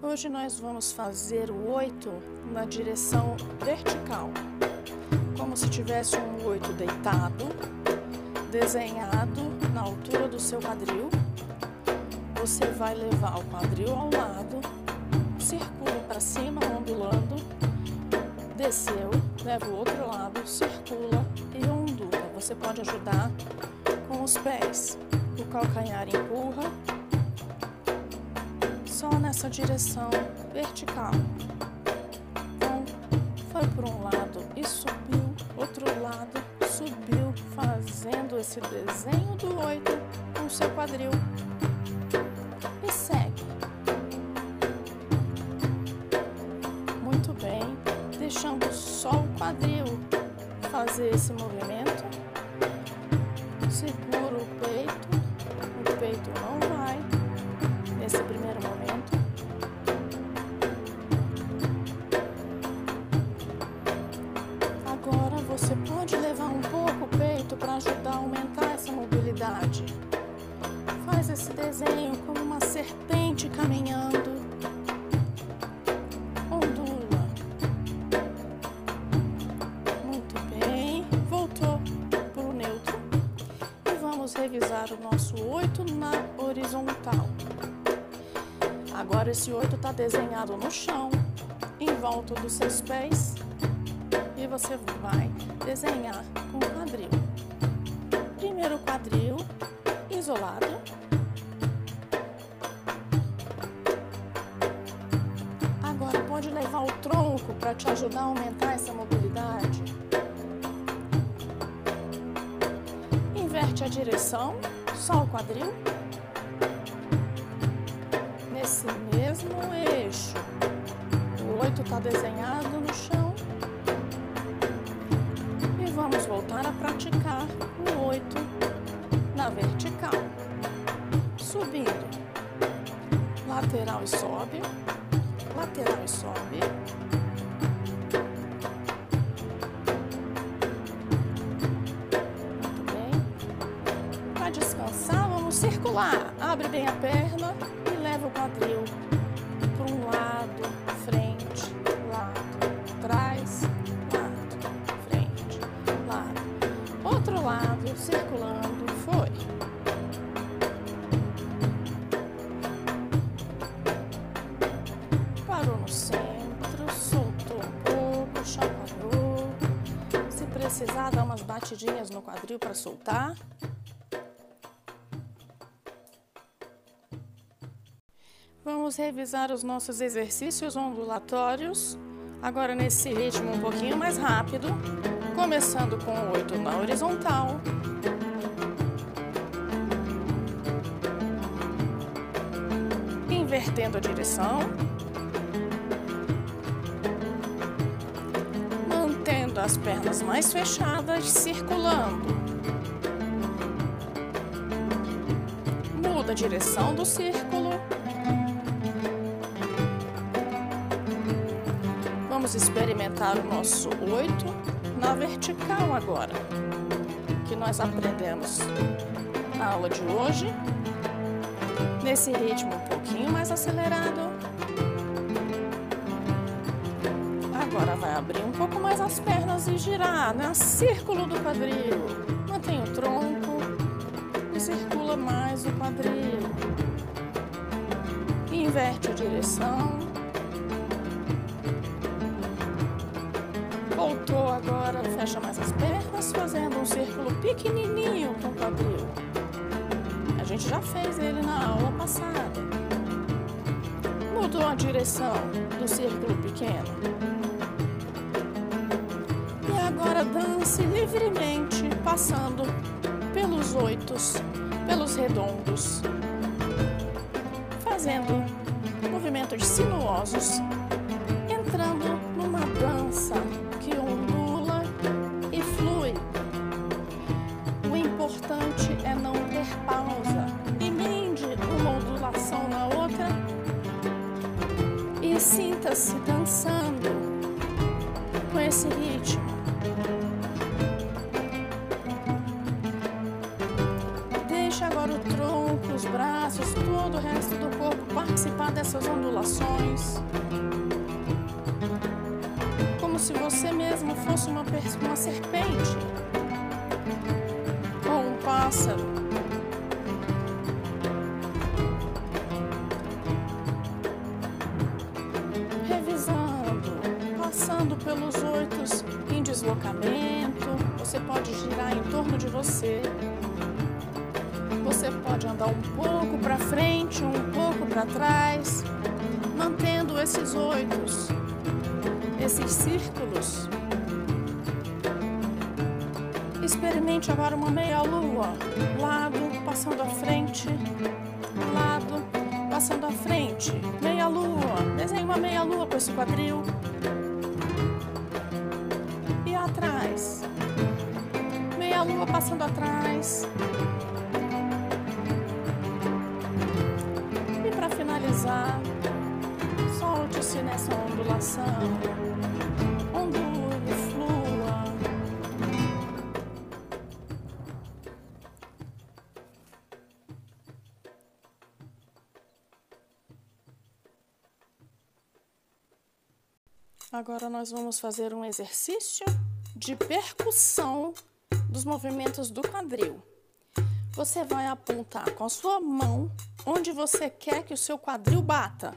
Hoje nós vamos fazer o oito na direção vertical, como se tivesse um oito deitado, desenhado na altura do seu quadril. Você vai levar o quadril ao lado, circula para cima, ondulando, desceu, leva o outro lado, circula e ondula. Você pode ajudar com os pés. O calcanhar empurra nessa direção vertical. Então, foi por um lado e subiu, outro lado subiu, fazendo esse desenho do oito com seu quadril. E segue. Muito bem, deixando só o quadril fazer esse movimento. Segura o peito, o peito não vai nesse primeiro momento. Agora esse oito está desenhado no chão, em volta dos seus pés, e você vai desenhar com o quadril. Primeiro quadril isolado. Agora pode levar o tronco para te ajudar a aumentar essa mobilidade. Inverte a direção, só o quadril Está desenhado no chão. E vamos voltar a praticar o oito na vertical. Subindo. Lateral e sobe. Lateral e sobe. Muito bem. Para descansar, vamos circular. Abre bem a perna batidinhas no quadril para soltar. Vamos revisar os nossos exercícios ondulatórios, agora nesse ritmo um pouquinho mais rápido, começando com o 8 na horizontal. Invertendo a direção. As pernas mais fechadas, circulando. Muda a direção do círculo. Vamos experimentar o nosso oito na vertical agora, que nós aprendemos na aula de hoje, nesse ritmo um pouquinho mais acelerado. Abrir um pouco mais as pernas e girar, né? Círculo do quadril. Mantém o tronco e circula mais o quadril. Inverte a direção. Voltou agora, fecha mais as pernas, fazendo um círculo pequenininho com o quadril. A gente já fez ele na aula passada. Mudou a direção do círculo pequeno. Agora dance livremente, passando pelos oitos, pelos redondos, fazendo movimentos sinuosos, entrando numa dança que ondula e flui. O importante é não ter pausa. Emende uma ondulação na outra e sinta-se dançando com esse ritmo. Tronco, os braços, todo o resto do corpo participar dessas ondulações. Como se você mesmo fosse uma, uma serpente ou um pássaro. Revisando, passando pelos oitos em deslocamento, você pode girar em torno de você você pode andar um pouco para frente, um pouco para trás, mantendo esses oitos, esses círculos. Experimente agora uma meia lua, lado passando à frente, lado passando à frente, meia lua. Desenhe uma meia lua com esse quadril. E atrás. Meia lua passando atrás. Finalizar, solte-se nessa ondulação. Ondule, flua. Agora nós vamos fazer um exercício de percussão dos movimentos do quadril. Você vai apontar com a sua mão onde você quer que o seu quadril bata.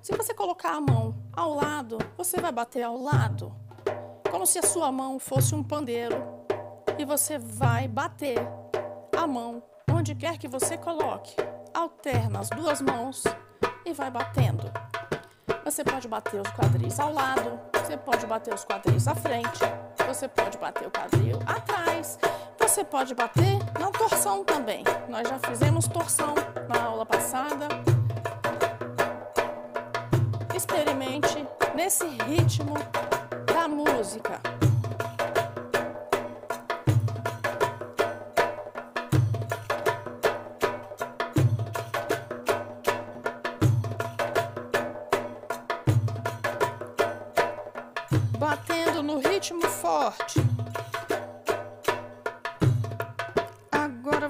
Se você colocar a mão ao lado, você vai bater ao lado, como se a sua mão fosse um pandeiro, e você vai bater a mão onde quer que você coloque. Alterna as duas mãos e vai batendo. Você pode bater os quadris ao lado, você pode bater os quadris à frente, você pode bater o quadril atrás você pode bater na torção também. Nós já fizemos torção na aula passada. Experimente nesse ritmo da música.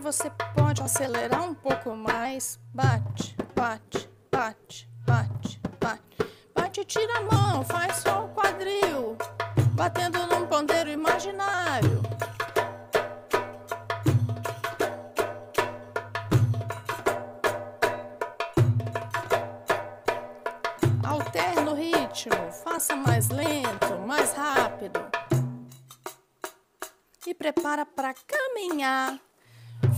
Você pode acelerar um pouco mais. Bate, bate, bate, bate, bate. Bate tira a mão, faz só o quadril. Batendo num ponteiro imaginário. Alterne o ritmo, faça mais lento, mais rápido. E prepara para caminhar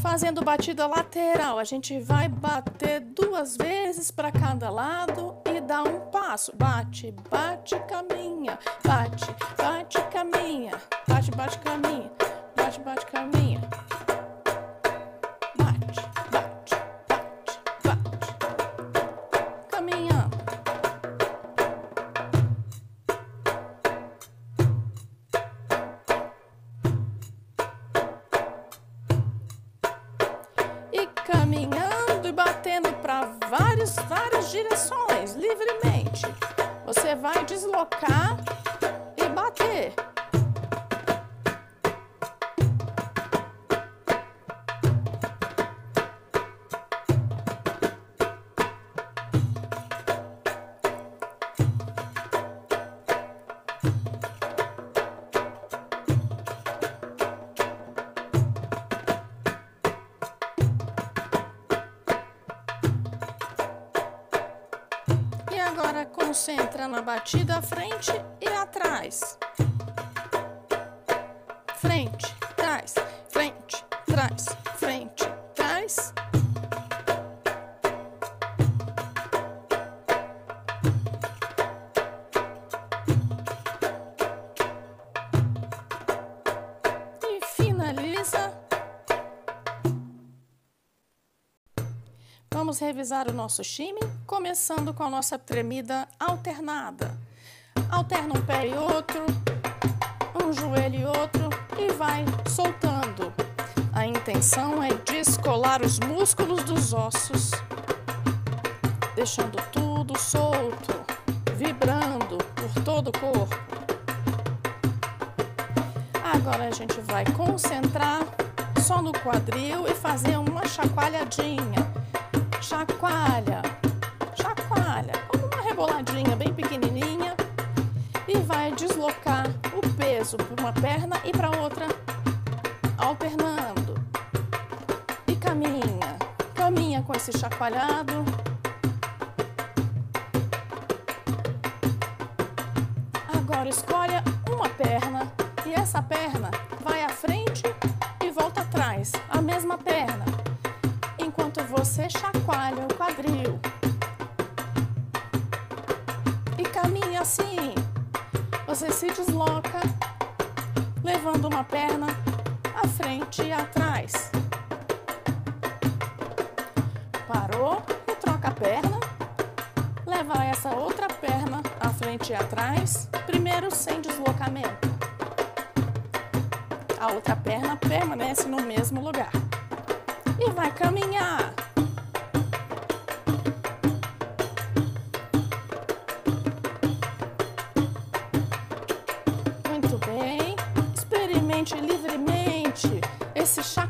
fazendo batida lateral. A gente vai bater duas vezes para cada lado e dar um passo. Bate, bate, caminha. Bate, bate, caminha. Bate, bate, caminha. Bate, bate, caminha. Várias direções livremente. Você vai deslocar concentra na batida frente e atrás. Frente, trás, Vamos revisar o nosso time, começando com a nossa tremida alternada. Alterna um pé e outro, um joelho e outro e vai soltando. A intenção é descolar os músculos dos ossos, deixando tudo solto, vibrando por todo o corpo. Agora a gente vai concentrar só no quadril e fazer uma chacoalhadinha chacoalha, chacoalha, como uma reboladinha bem pequenininha e vai deslocar o peso para uma perna e para outra, alternando. E caminha, caminha com esse chacoalhado. Agora escolha uma perna e essa perna vai à frente e volta atrás, a mesma perna. Você se desloca, levando uma perna à frente e atrás. Parou e troca a perna. Leva essa outra perna à frente e atrás, primeiro sem deslocamento. A outra perna permanece no mesmo lugar. E vai caminhar.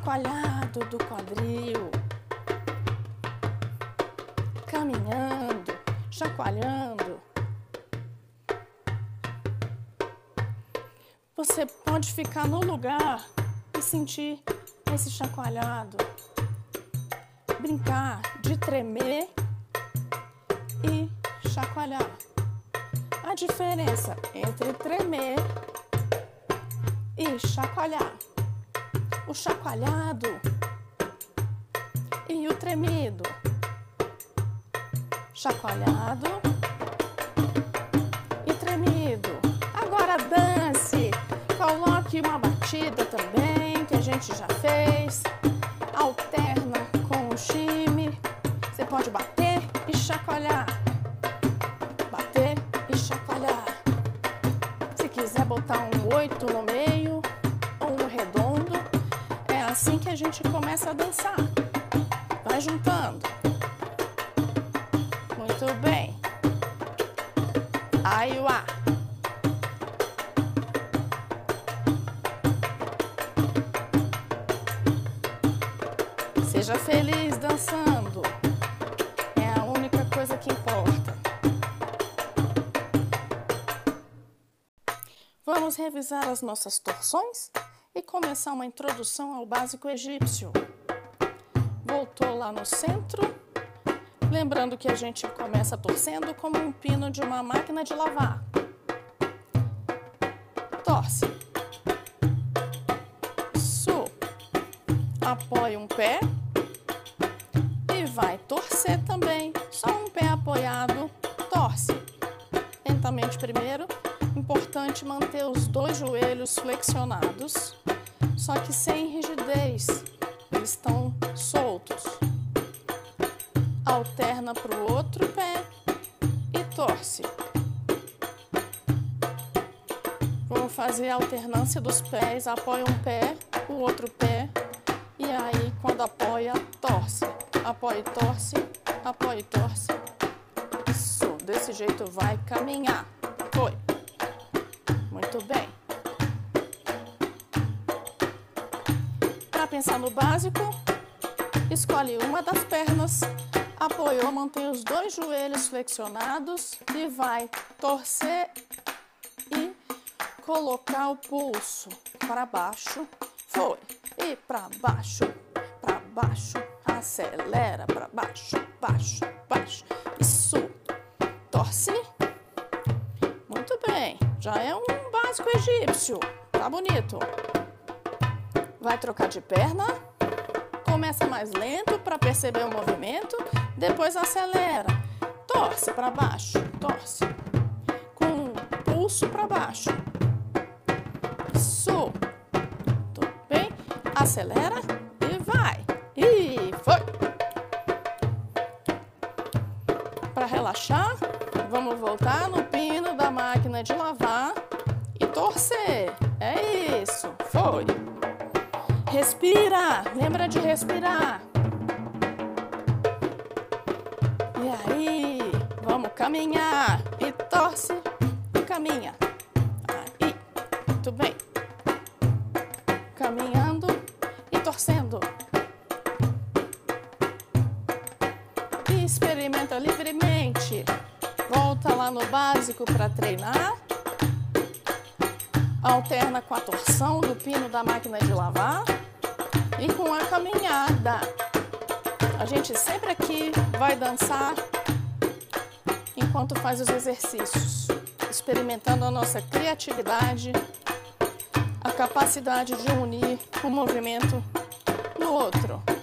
Chacoalhado do quadril. Caminhando, chacoalhando. Você pode ficar no lugar e sentir esse chacoalhado. Brincar de tremer e chacoalhar. A diferença entre tremer e chacoalhar. O chacoalhado e o tremido. Chacoalhado e tremido. Agora dance. Coloque uma batida também, que a gente já fez. Alterna com o time. Você pode bater e chacoalhar. Seja feliz dançando. É a única coisa que importa. Vamos revisar as nossas torções e começar uma introdução ao básico egípcio. Voltou lá no centro. Lembrando que a gente começa torcendo como um pino de uma máquina de lavar. Torce. Su. Apoia um pé vai torcer também. Só um pé apoiado, torce. Lentamente primeiro. Importante manter os dois joelhos flexionados, só que sem rigidez. Eles estão soltos. Alterna para o outro pé e torce. Vamos fazer a alternância dos pés. Apoia um pé, o outro pé e aí, quando apoia, torce. Apoia e torce, apoia e torce. Isso, desse jeito vai caminhar. Foi. Muito bem. Para pensar no básico, escolhe uma das pernas, apoiou, mantém os dois joelhos flexionados e vai torcer e colocar o pulso para baixo. Foi. E para baixo, para baixo, acelera para baixo, baixo, baixo. Isso. Torce. Muito bem. Já é um básico egípcio. Tá bonito. Vai trocar de perna. Começa mais lento para perceber o movimento, depois acelera. Torce para baixo, torce. Com o pulso para baixo. Isso. Tudo bem? Acelera relaxar, vamos voltar no pino da máquina de lavar e torcer. É isso. Foi. Respira. Lembra de respirar. E aí, vamos caminhar. E torce e caminha. Aí, muito bem. Caminhando e torcendo. Experimenta livremente. Volta lá no básico para treinar. alterna com a torção do pino da máquina de lavar e com a caminhada. A gente sempre aqui vai dançar enquanto faz os exercícios, experimentando a nossa criatividade, a capacidade de unir um movimento no outro.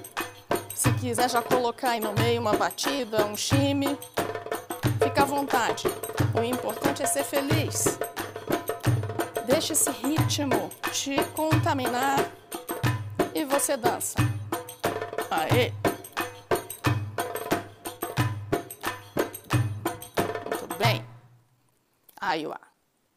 Se quiser já colocar aí no meio uma batida, um chime, fica à vontade. O importante é ser feliz. Deixe esse ritmo te contaminar e você dança. Aê! Muito bem. Aí, ó.